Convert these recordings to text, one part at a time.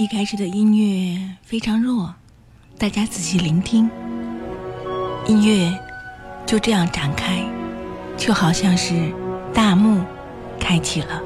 一开始的音乐非常弱，大家仔细聆听，音乐就这样展开，就好像是大幕开启了。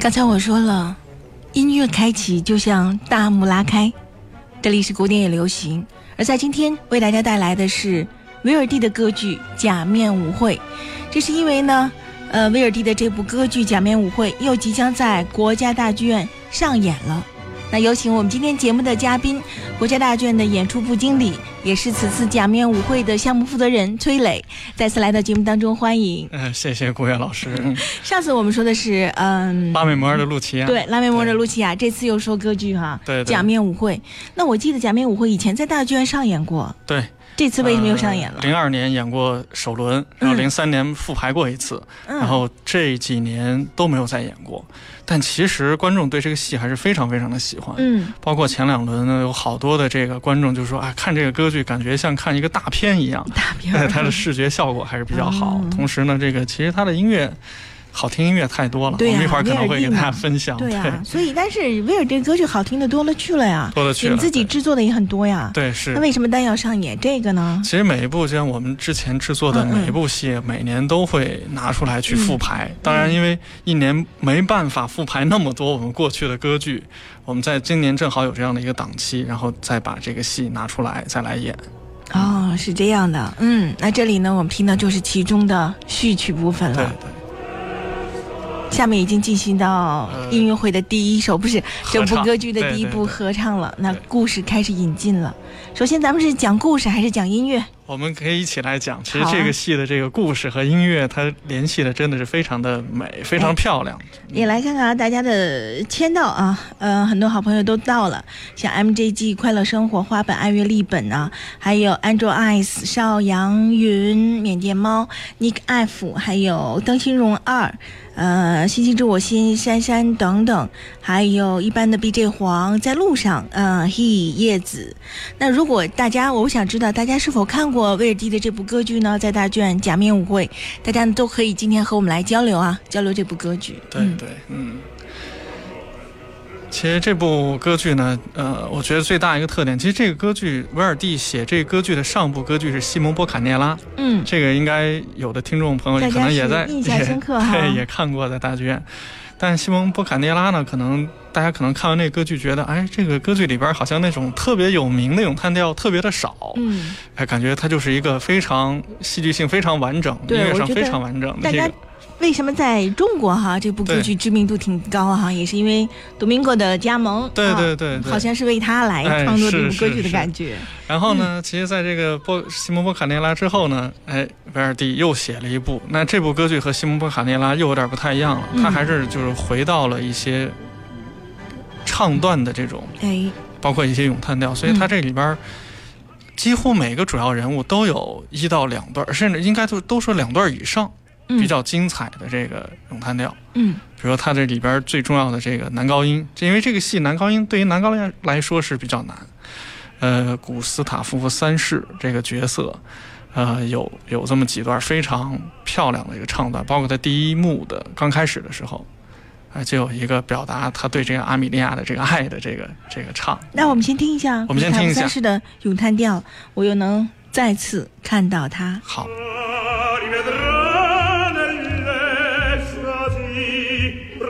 刚才我说了，音乐开启就像大幕拉开。这里是古典也流行，而在今天为大家带来的是威尔第的歌剧《假面舞会》。这是因为呢，呃，威尔第的这部歌剧《假面舞会》又即将在国家大剧院上演了。那有请我们今天节目的嘉宾，国家大剧院的演出部经理，也是此次假面舞会的项目负责人崔磊，再次来到节目当中，欢迎。嗯，谢谢顾月老师。上次我们说的是，嗯，拉美摩尔的露琪亚。对，拉美摩尔的露琪亚，这次又说歌剧哈。对。假面舞会，那我记得假面舞会以前在大剧院上演过。对。这次为什么又上演了？零二年演过首轮，然后零三年复排过一次，然后这几年都没有再演过。但其实观众对这个戏还是非常非常的喜欢。嗯，包括前两轮呢，有好多的这个观众就说啊，看这个歌剧感觉像看一个大片一样。大片。它的视觉效果还是比较好。同时呢，这个其实它的音乐。好听音乐太多了，我们一会儿可能会给大家分享。对呀，所以但是威尔第歌剧好听的多了去了呀，多了去了。你自己制作的也很多呀，对是。那为什么单要上演这个呢？其实每一部像我们之前制作的每一部戏，每年都会拿出来去复排。当然，因为一年没办法复排那么多我们过去的歌剧，我们在今年正好有这样的一个档期，然后再把这个戏拿出来再来演。哦，是这样的，嗯，那这里呢，我们听的就是其中的序曲部分了。对对。下面已经进行到音乐会的第一首，不是整部歌剧的第一部合唱了。那故事开始引进了。首先，咱们是讲故事还是讲音乐？我们可以一起来讲。其实这个戏的这个故事和音乐，它联系的真的是非常的美，非常漂亮。也来看看啊，大家的签到啊，呃，很多好朋友都到了，像 MJG 快乐生活、花本爱乐丽本啊，还有 Angel Eyes、邵阳云、缅甸猫、Nick F，还有邓新荣二。呃，星星知我心，珊珊等等，还有一般的 BJ 黄在路上，呃，He 叶子。那如果大家，我想知道大家是否看过威尔第的这部歌剧呢？在大剧院假面舞会，大家都可以今天和我们来交流啊，交流这部歌剧。对对，嗯。其实这部歌剧呢，呃，我觉得最大一个特点，其实这个歌剧，威尔第写这个歌剧的上部歌剧是西蒙波卡涅拉，嗯，这个应该有的听众朋友可能也在印象深刻哈，对，也看过在大剧院。但西蒙波卡涅拉呢，可能大家可能看完那个歌剧，觉得哎，这个歌剧里边好像那种特别有名的咏叹调特别的少，嗯，哎，感觉它就是一个非常戏剧性非常完整，音乐上非常完整的这个。为什么在中国哈这部歌剧知名度挺高哈？也是因为多明戈的加盟，对对对，好像是为他来创作这部歌剧的感觉。然后呢，其实在这个波西蒙波卡涅拉之后呢，哎，维尔蒂又写了一部。那这部歌剧和西蒙波卡涅拉又有点不太一样了，他还是就是回到了一些唱段的这种，哎，包括一些咏叹调，所以他这里边几乎每个主要人物都有一到两段，甚至应该都都说两段以上。比较精彩的这个咏叹调，嗯，比如说它这里边最重要的这个男高音，因为这个戏男高音对于男高音来说是比较难。呃，古斯塔夫夫三世这个角色，呃，有有这么几段非常漂亮的一个唱段，包括他第一幕的刚开始的时候，啊，就有一个表达他对这个阿米莉亚的这个爱的这个这个唱。那我们先听一下，我们先听一下三世的咏叹调，我又能再次看到他。好。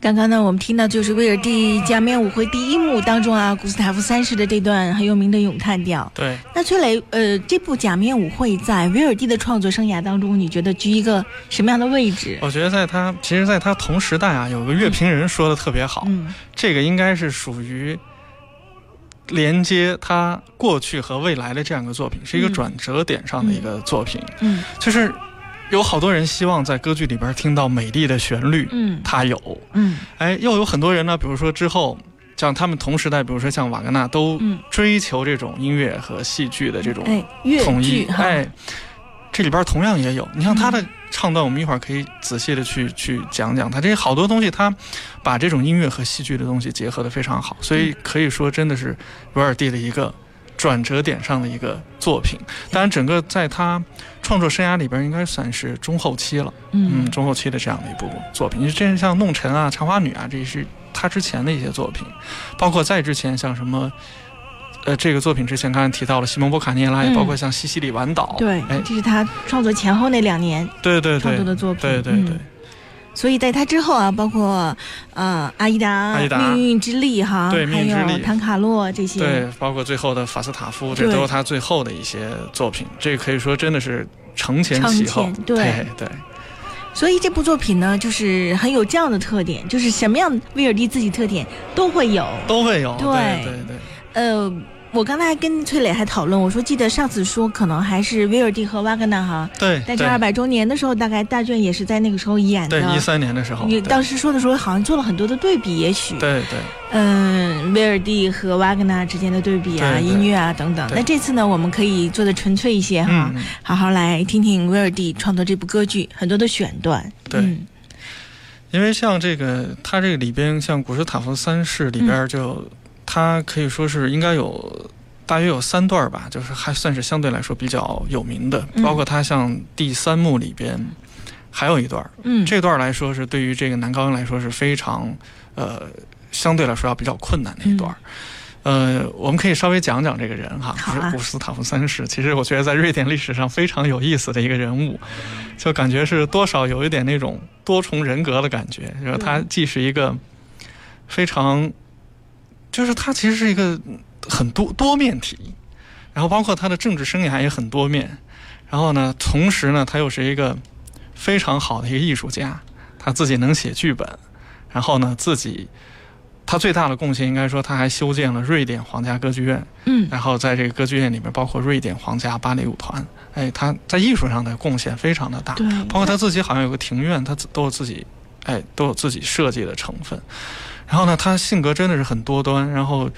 刚刚呢，我们听到就是威尔第假面舞会第一幕当中啊，古斯塔夫三世的这段很有名的咏叹调。对。那崔磊，呃，这部假面舞会在威尔第的创作生涯当中，你觉得居一个什么样的位置？我觉得在他，其实在他同时代啊，有个乐评人说的特别好，嗯，这个应该是属于连接他过去和未来的这样一个作品，是一个转折点上的一个作品。嗯，就是。有好多人希望在歌剧里边听到美丽的旋律，嗯，他有，嗯，哎，又有很多人呢，比如说之后，像他们同时代，比如说像瓦格纳，都追求这种音乐和戏剧的这种统一，哎，这里边同样也有。你像他的唱段，我们一会儿可以仔细的去去讲讲。他这些好多东西，他把这种音乐和戏剧的东西结合的非常好，所以可以说真的是维尔蒂的一个。转折点上的一个作品，当然，整个在他创作生涯里边，应该算是中后期了。嗯，中后期的这样的一部作品，你这像《弄臣》啊、《茶花女》啊，这是他之前的一些作品，包括在之前像什么，呃，这个作品之前刚才提到了西蒙波卡涅拉，也包括像《西西里晚岛》。对，哎，这是他创作前后那两年对对创作的作品。对对对。所以在他之后啊，包括呃阿依达、命运之力哈，还有唐卡洛这些，对，包括最后的法斯塔夫，这都是他最后的一些作品。这可以说真的是承前启后，对。对。所以这部作品呢，就是很有这样的特点，就是什么样威尔第自己特点都会有，都会有，对对对。呃，我刚才跟崔磊还讨论，我说记得上次说可能还是威尔第和瓦格纳哈，对，对在这二百周年的时候，大概大卷也是在那个时候演的。对一三年的时候，你当时说的时候，好像做了很多的对比，也许，对对。嗯，威尔第和瓦格纳之间的对比啊，对对。音乐啊等等。那这次呢，我们可以做的纯粹一些哈，嗯。好好来听听威尔第创作这部歌剧很多的选段。对。嗯。因为像这个，它这个里边像古斯塔夫三世里边就，它可以说是应该有大约有三段吧，就是还算是相对来说比较有名的，嗯包括它像第三幕里边还有一段，嗯，这段来说是对于这个男高音来说是非常呃相对来说要比较困难的一段。呃，我们可以稍微讲讲这个人哈，好啊是古斯塔夫三世。其实我觉得在瑞典历史上非常有意思的一个人物，就感觉是多少有一点那种多重人格的感觉。就是他既是一个非常，就是他其实是一个很多多面体，然后包括他的政治生涯也很多面。然后呢，同时呢，他又是一个非常好的一个艺术家，他自己能写剧本，然后呢，自己他最大的贡献应该说他还修建了瑞典皇家歌剧院，嗯然后在这个歌剧院里面，包括瑞典皇家芭蕾舞团，哎，他在艺术上的贡献非常的大，对，包括他自己好像有个庭院，他自都有自己，哎，都有自己设计的成分。然后呢，他性格真的是很多端。然后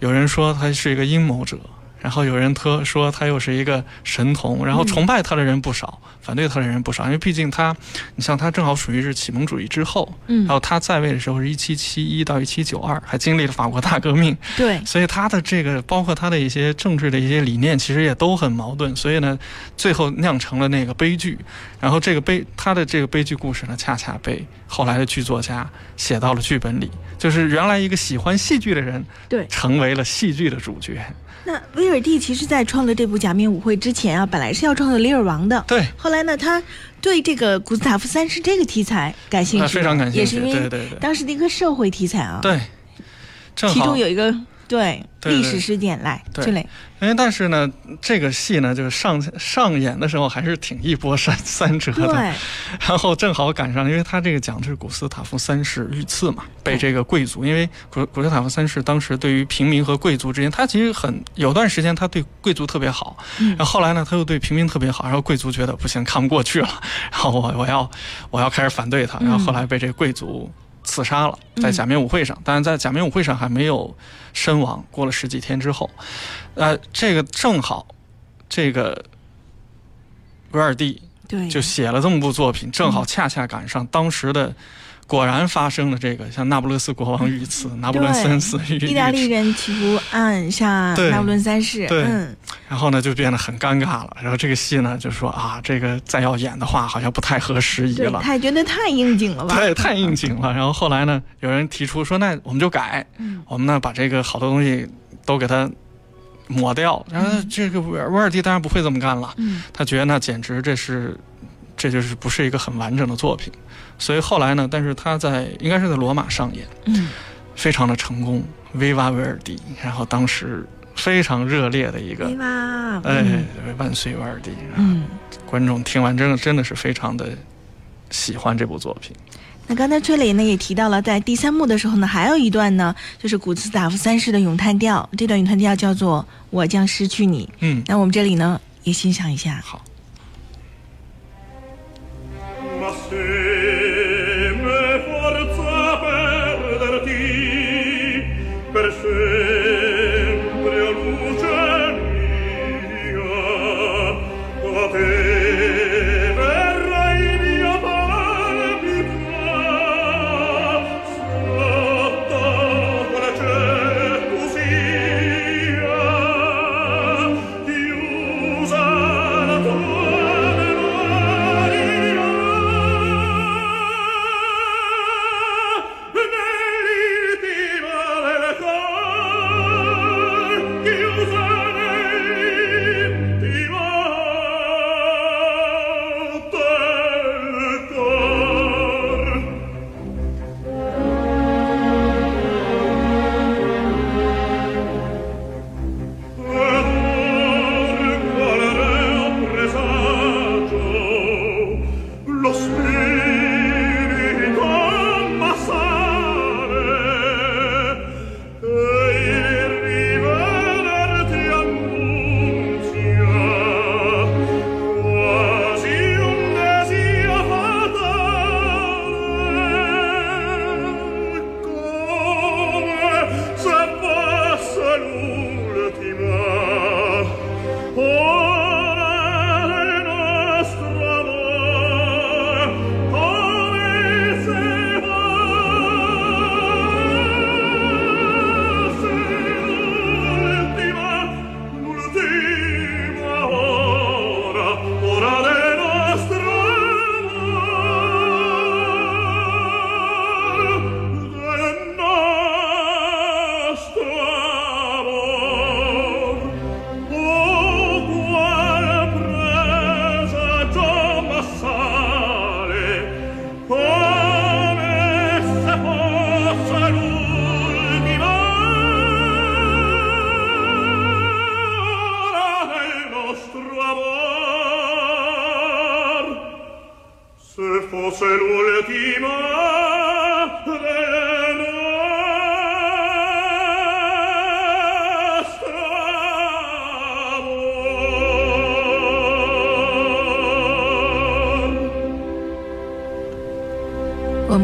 有人说他是一个阴谋者，然后有人特说他又是一个神童，然后崇拜他的人不少，反对他的人不少。因为毕竟他，你像他正好属于是启蒙主义之后，嗯然，后他在位的时候是一七七一到一七九二，还经历了法国大革命，对，所以他的这个包括他的一些政治的一些理念，其实也都很矛盾。所以呢，最后酿成了那个悲剧。然后这个悲他的这个悲剧故事呢，恰恰被后来的剧作家写到了剧本里，就是原来一个喜欢戏剧的人，对成为了戏剧的主角。那威尔第其实在创作这部《假面舞会》之前啊，本来是要创作《李尔王》的。对，后来呢，他对这个古斯塔夫三世这个题材感兴趣非常感兴趣。也是因为当时的一个社会题材啊。，对，正其中有一个对历史事件来，对。因为但是呢，这个戏呢，就是上上演的时候还是挺一波三三折的。对，然后正好赶上，因为他这个讲的是古斯塔夫三世遇刺嘛，被这个贵族，因为古古斯塔夫三世当时对于平民和贵族之间，他其实很有段时间他对贵族特别好，嗯。然后后来呢他又对平民特别好，然后贵族觉得不行，看不过去了，然后我我要我要开始反对他，然后后来被这个贵族刺杀了，在假面舞会上，但是在假面舞会上还没有身亡，过了十几天之后，呃，这个正好这个维尔蒂对，就写了这么部作品，正好恰恰赶上当时的，果然发生了这个像那不勒斯国王遇刺，拿破仑三世遇意大利人企图暗杀对拿破仑三世。对嗯，然后呢就变得很尴尬了。然后这个戏呢就说啊，这个再要演的话好像不太合时宜，了。他也觉得太应景了吧？对，太应景了。然后后来呢，有人提出说，那我们就改，嗯我们呢把这个好多东西都给它抹掉。然后这个威尔威尔第当然不会这么干了，嗯他觉得那简直这是，这就是不是一个很完整的作品。所以后来呢，但是他在应该是在罗马上演，嗯，非常的成功，Viva 威尔第。然后当时非常热烈的一个对，吧？哎嗯，万岁威尔第！嗯。观众听完真的真的是非常的喜欢这部作品。那刚才崔磊呢也提到了，在第三幕的时候呢，还有一段呢，就是古斯塔夫三世的咏叹调，这段咏叹调叫做“我将失去你嗯”。，那我们这里呢也欣赏一下。好。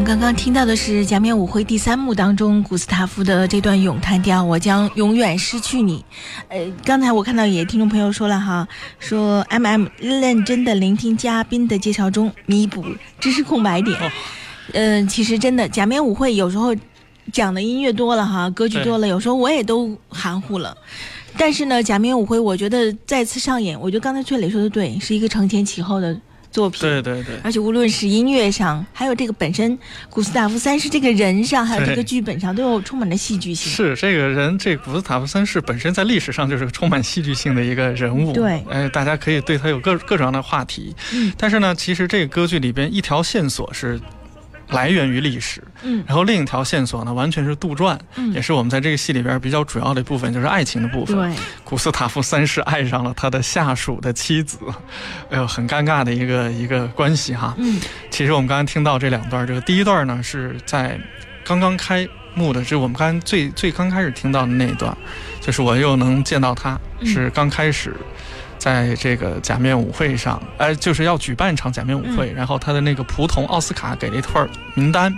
刚刚听到的是《假面舞会》第三幕当中古斯塔夫的这段咏叹调，我将永远失去你。呃，刚才我看到也听众朋友说了哈，说 M M 认真的聆听嘉宾的介绍中，弥补知识空白点。哦嗯、其实真的假面舞会有时候讲的音乐多了哈，歌剧多了，有时候我也都含糊了。但是呢，假面舞会我觉得再次上演，我觉得刚才崔磊说的对，是一个承前启后的作品。对对对，而且无论是音乐上，还有这个本身古斯塔夫三世这个人上，还有这个剧本上，都有充满了戏剧性。是这个人，这古斯塔夫三世本身在历史上就是个充满戏剧性的一个人物。对哎，大家可以对他有各各种各样的话题。嗯但是呢，其实这个歌剧里边一条线索是来源于历史，嗯。然后另一条线索呢完全是杜撰，嗯。也是我们在这个戏里边比较主要的一部分，就是爱情的部分。对，古斯塔夫三世爱上了他的下属的妻子，哎呦，很尴尬的一个一个关系哈。嗯。其实我们刚刚听到这两段，这个第一段呢是在刚刚开幕的，就是我们刚才最最刚开始听到的那一段，就是我又能见到他，嗯。是刚开始在这个假面舞会上，哎，就是要举办一场假面舞会，然后他的那个仆从奥斯卡给了一份名单。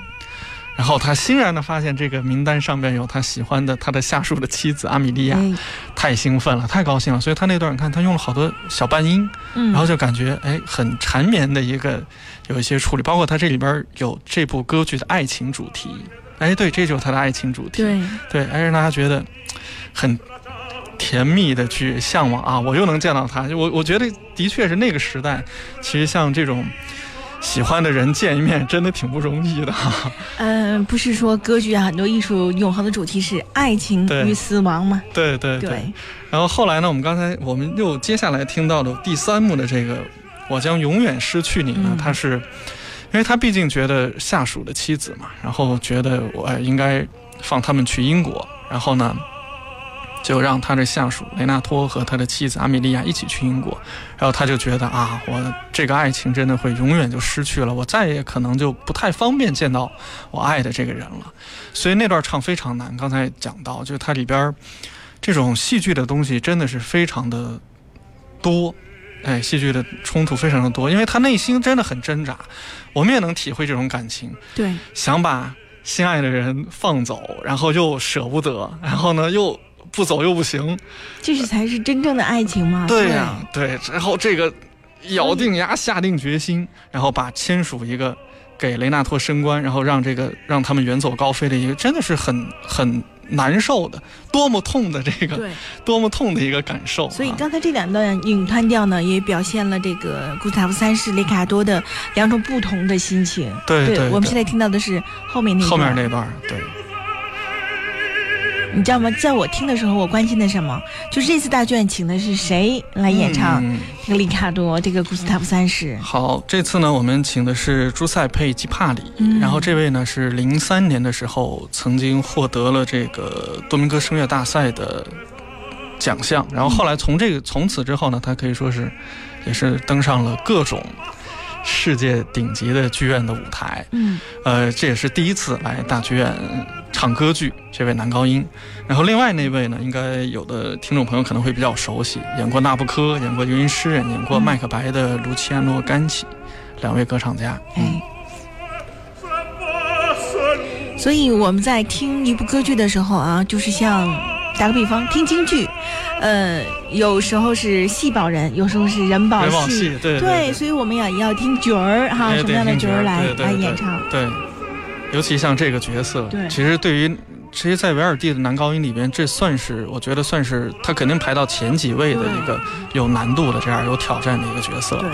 然后他欣然的发现，这个名单上面有他喜欢的他的下属的妻子阿米莉亚，哎。太兴奋了，太高兴了。所以他那段你看，他用了好多小半音，嗯，然后就感觉哎很缠绵的一个有一些处理，包括他这里边有这部歌剧的爱情主题，哎对，这就是他的爱情主题，对，对，哎让大家觉得很甜蜜的去向往啊，我又能见到他，我我觉得的确是那个时代，其实像这种。喜欢的人见一面，真的挺不容易的。嗯、不是说歌剧啊，很多艺术永恒的主题是爱情与死亡吗？对对对，然后后来呢，我们刚才我们又接下来听到的第三幕的这个“我将永远失去你”呢嗯，他是，因为他毕竟觉得下属的妻子嘛，然后觉得我哎应该放他们去英国，然后呢，就让他的下属雷纳托和他的妻子阿米莉亚一起去英国，然后他就觉得啊，我这个爱情真的会永远就失去了，我再也可能就不太方便见到我爱的这个人了，所以那段唱非常难。刚才讲到，就是它里边儿这种戏剧的东西真的是非常的多。哎，戏剧的冲突非常的多，因为他内心真的很挣扎，我们也能体会这种感情。对，想把心爱的人放走，然后又舍不得，然后呢又不走又不行。这是才是真正的爱情嘛？对呀、对，然后这个咬定牙、下定决心，然后把签署一个给雷纳托升官，然后让这个让他们远走高飞的一个，真的是很很难受的，多么痛的这个，对，多么痛的一个感受、啊。所以刚才这两段咏叹调呢，也表现了这个古斯塔夫三世雷卡多的两种不同的心情。对对对我们现在听到的是后面那段后面那段，对。你知道吗？在我听的时候，我关心的什么？就是这次大剧院请的是谁来演唱嗯这个里卡多，这个古斯塔夫三世？好，这次呢，我们请的是朱塞佩·基帕里，嗯然后这位呢是零三年的时候曾经获得了这个多明戈声乐大赛的奖项，然后后来从这个从此之后呢，他可以说是也是登上了各种世界顶级的剧院的舞台，嗯呃，这也是第一次来大剧院唱歌剧，这位男高音。然后另外那位呢，应该有的听众朋友可能会比较熟悉，演过《纳布科》，演过《游吟诗人》，演过《嗯麦克白》的卢奇安诺·甘奇，两位歌唱家。嗯，哎，所以我们在听一部歌剧的时候啊，就是像打个比方，听京剧，呃，有时候是戏保人，有时候是人保戏。对对对所以我们也要听角儿哈，哎什么样的角儿来来演唱？对，尤其像这个角色，对。其实对于其实，在维尔蒂的男高音里边，这算是我觉得算是他肯定排到前几位的一个有难度的这样有挑战的一个角色。对，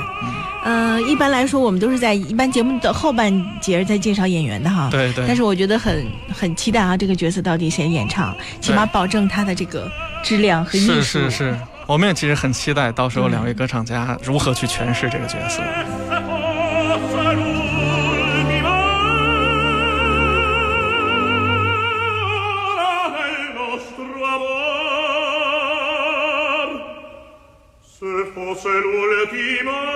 呃，一般来说，我们都是在一般节目的后半节在介绍演员的哈。对对但是我觉得很很期待啊，这个角色到底谁演唱，起码保证他的这个质量和艺术。是是是，我们也其实很期待到时候嗯两位歌唱家如何去诠释这个角色。tu se l'ultima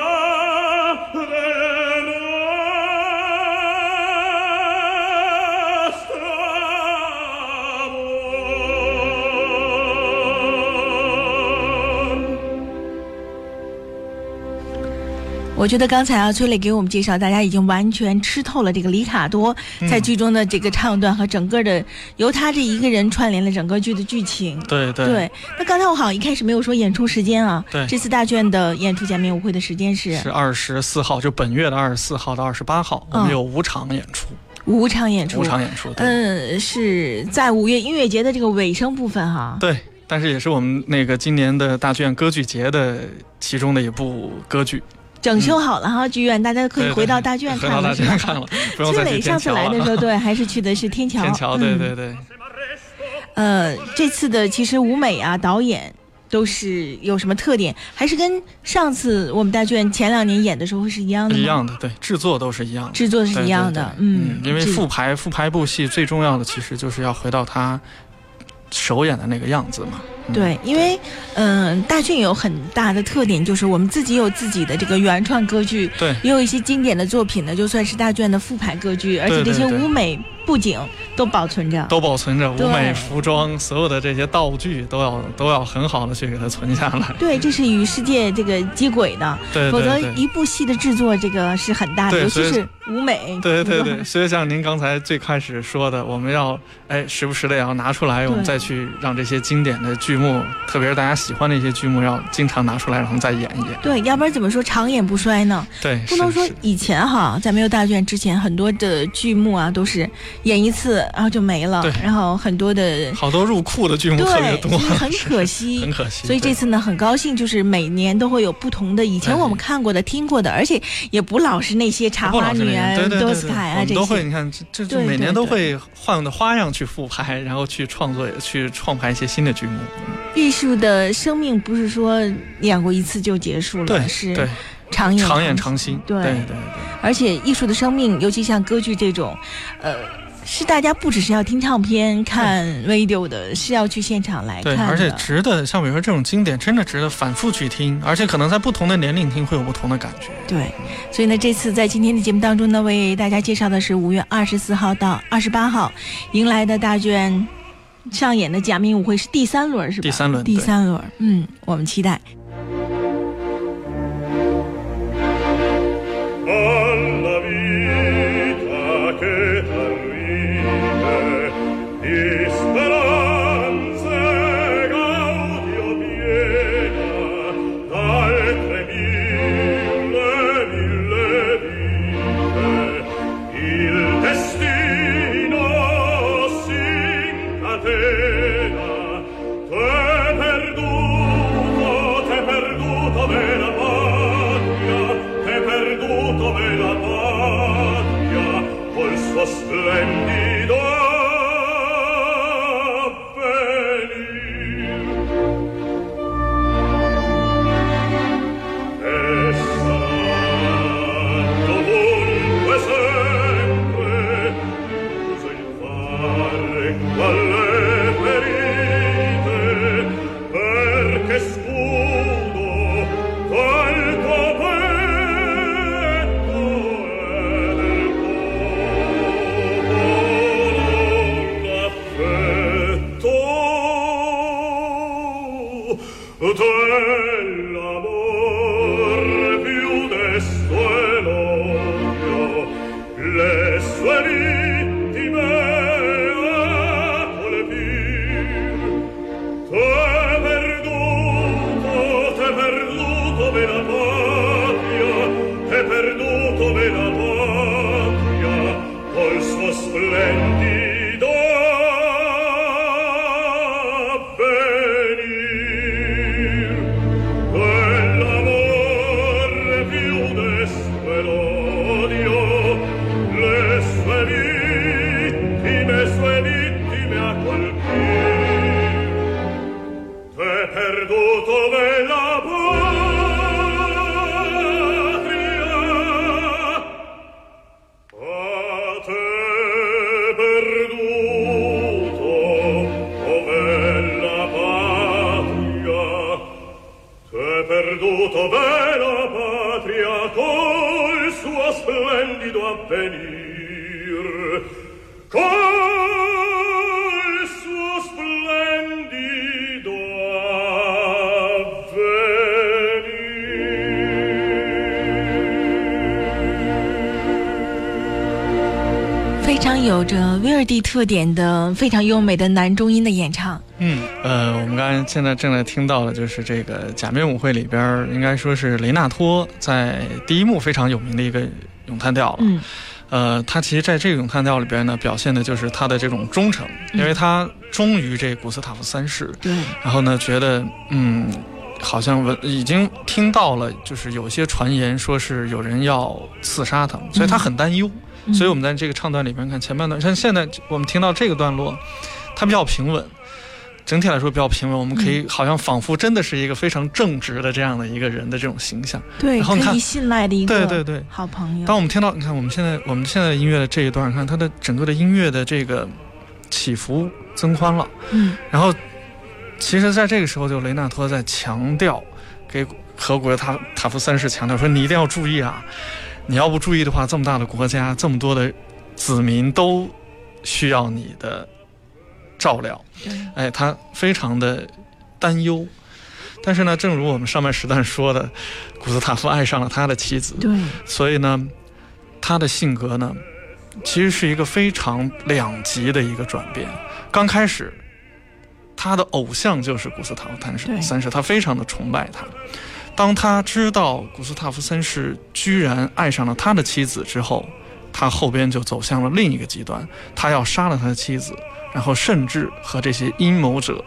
我觉得刚才啊，崔磊给我们介绍，大家已经完全吃透了这个里卡多在剧中的这个唱段和整个的由他这一个人串联了整个剧的剧情。对对对，那刚才我好像一开始没有说演出时间啊。对这次大卷的演出假面舞会的时间是是二十四号，就本月的二十四号到二十八号，我嗯们有五场演出，五场演出。五场演出。对嗯，是在五月音乐节的这个尾声部分哈。对，但是也是我们那个今年的大剧院歌剧节的其中的一部歌剧，整修好了哈，剧院大家可以回到大剧院回到大看了。是吧剧院看了，不用崔再去天磊上次。来的时候，对，还是去的是天桥。天桥，对嗯对对，呃，这次的其实舞美啊、导演都是有什么特点？还是跟上次我们大剧院前两年演的时候是一样的？一样的，对，制作都是一样的。制作是一样的，嗯，因为复排复排部戏最重要的其实就是要回到他首演的那个样子嘛。嗯对，因为嗯、大剧院有很大的特点，就是我们自己有自己的这个原创歌剧，对也有一些经典的作品呢，就算是大剧院的复排歌剧，而且这些舞美布景都保存着。都保存着舞美、服装，所有的这些道具都要都要很好的去给它存下来。对，这是与世界这个接轨的，对否则。一部戏的制作这个是很大的，尤其是舞美。对对对，所以像您刚才最开始说的，我们要哎时不时的也要拿出来，我们再去让这些经典的剧目，特别是大家喜欢的一些剧目，要经常拿出来，然后再演一演。对，要不然怎么说长演不衰呢？对，不能说以前哈，在没有大剧院之前，很多的剧目啊都是演一次然后就没了对，然后很多的好多入库的剧目特别对，多，很 可惜，很可惜。所以这次呢，很高兴，就是每年都会有不同的，以前我们看过的、听过的，而且也不老是那些茶花女啊、多斯凯啊这我们都会，些。你看，这这对每年都会换的花样去复排，然后去创作、去创排一些新的剧目。艺术的生命不是说演过一次就结束了，对，是对，长演常演长常新。对对对对而且艺术的生命，尤其像歌剧这种，呃，是大家不只是要听唱片、看 video 的，是要去现场来对，看的。而且值得，像比如说这种经典，真的值得反复去听，而且可能在不同的年龄听会有不同的感觉。对，所以呢，这次在今天的节目当中呢，为大家介绍的是五月二十四号到二十八号迎来的大剧院上演的假面舞会是第三轮，是吧？第三轮第三轮，嗯，我们期待。tutto è 非常有着威尔第特点的非常优美的男中音的演唱。嗯，呃，我们刚才现在正在听到的就是这个《假面舞会》里边，应该说是雷纳托在第一幕非常有名的一个咏叹调了。嗯，呃，他其实在这个咏叹调里边呢，表现的就是他的这种忠诚，因为他忠于这古斯塔夫三世。对，然后呢，觉得嗯，好像闻已经听到了，就是有些传言说是有人要刺杀他，所以他很担忧。嗯所以我们在这个唱段里边看前半段，像现在我们听到这个段落，它比较平稳，整体来说比较平稳。我们可以好像仿佛真的是一个非常正直的这样的一个人的这种形象。对，然后你看可以信赖的一个对对对好朋友。当我们听到，你看我们现在我们现在音乐的这一段，看它的整个的音乐的这个起伏增宽了。嗯然后，其实在这个时候，就雷纳托在强调，给和古尔塔塔夫三世强调说：“你一定要注意啊！你要不注意的话，这么大的国家，这么多的子民都需要你的照料。对，哎，他非常的担忧。但是呢，正如我们上半时段说的，古斯塔夫爱上了他的妻子，对，所以呢，他的性格呢，其实是一个非常两极的一个转变。刚开始，他的偶像就是古斯塔夫三世三世，他非常的崇拜他。当他知道古斯塔夫三世居然爱上了他的妻子之后，他后边就走向了另一个极端，他要杀了他的妻子，然后甚至和这些阴谋者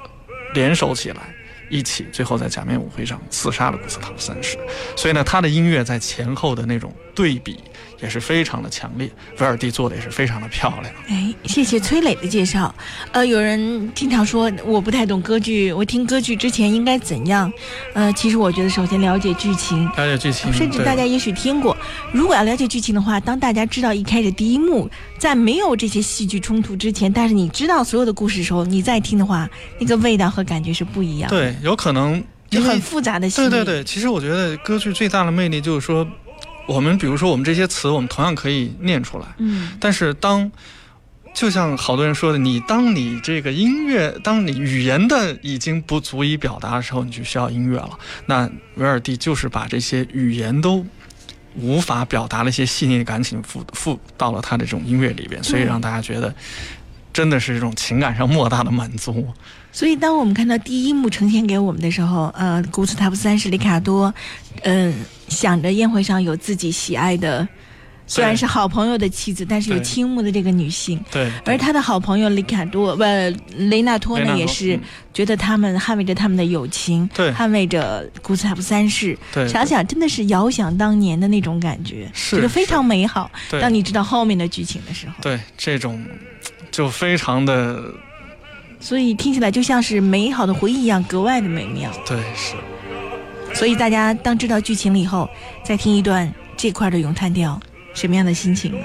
联手起来，一起最后在假面舞会上刺杀了古斯塔夫三世。所以呢，他的音乐在前后的那种对比也是非常的强烈，威尔蒂做的也是非常的漂亮。哎，谢谢崔磊的介绍。呃，有人经常说我不太懂歌剧，我听歌剧之前应该怎样？呃，其实我觉得首先了解剧情，了解剧情，甚至大家也许听过。如果要了解剧情的话，当大家知道一开始第一幕在没有这些戏剧冲突之前，但是你知道所有的故事的时候，你再听的话，那个味道和感觉是不一样的。对，有可能就很复杂的戏。对对对，其实我觉得歌剧最大的魅力就是说，我们比如说我们这些词，我们同样可以念出来，嗯，但是当就像好多人说的，你当你这个音乐，当你语言的已经不足以表达的时候，你就需要音乐了。那维尔蒂就是把这些语言都无法表达的一些细腻的感情附附到了他的这种音乐里边，所以让大家觉得真的是这种情感上莫大的满足。所以当我们看到第一幕呈现给我们的时候，呃，古斯塔夫三世里卡多，嗯、想着宴会上有自己喜爱的，虽然是好朋友的妻子，但是有倾慕的这个女性。对，而他的好朋友里卡多，不、雷纳托呢，托也是嗯。觉得他们捍卫着他们的友情，对。捍卫着古斯塔夫三世。对想想真的是遥想当年的那种感觉，是觉得非常美好。对。当你知道后面的剧情的时候，对这种就非常的所以听起来就像是美好的回忆一样，格外的美妙。对是。所以大家当知道剧情了以后，再听一段这块的咏叹调，什么样的心情呢？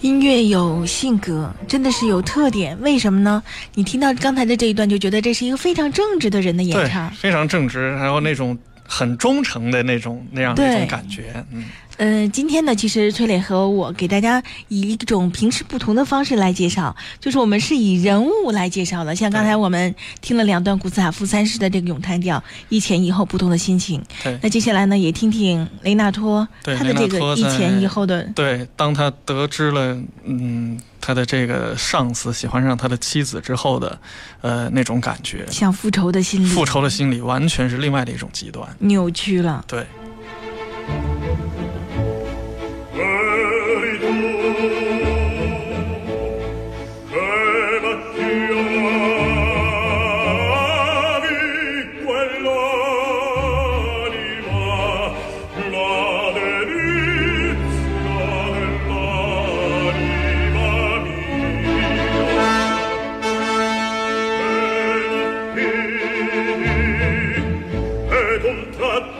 音乐有性格，真的是有特点。为什么呢？你听到刚才的这一段，就觉得这是一个非常正直的人的演唱，。非常正直，然后那种很忠诚的那种那样的一种感觉，嗯，呃，今天呢，其实崔磊和我给大家以一种平时不同的方式来介绍，就是我们是以人物来介绍的。像刚才我们听了两段古斯塔夫三世的这个咏叹调，一前一后不同的心情。对那接下来呢，也听听雷纳托对他的这个一前一后的，对。当他得知了，嗯，他的这个上司喜欢上他的妻子之后的，呃，那种感觉，像复仇的心理，复仇的心理完全是另外的一种极端，扭曲了。对。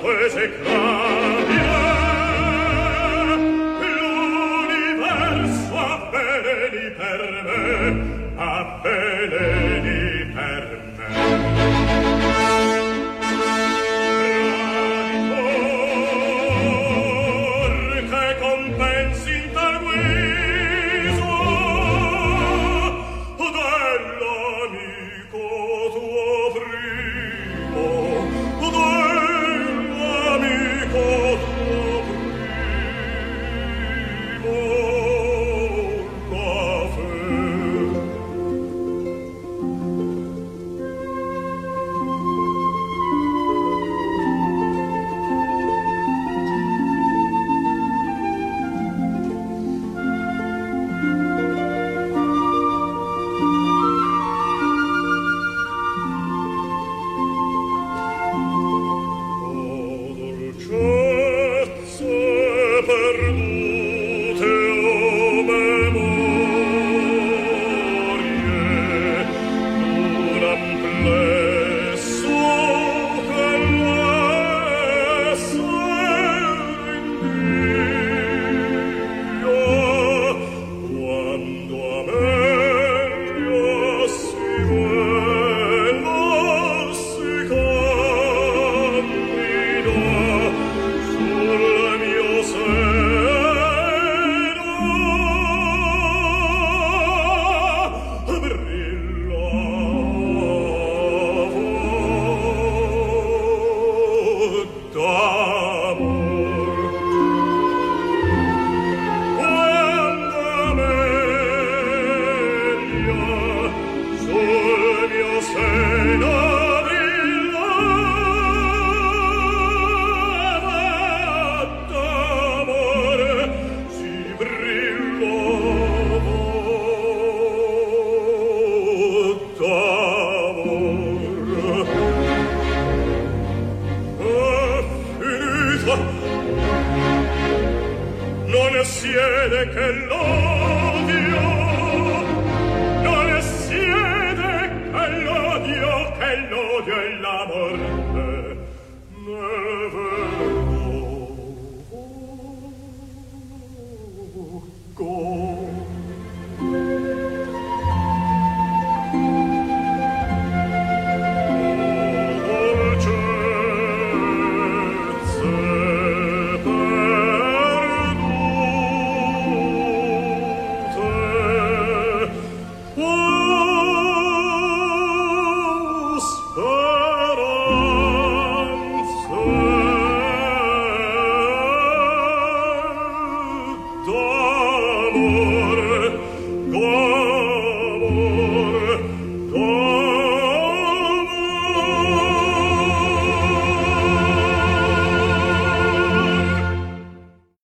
poese clara crede che l'ora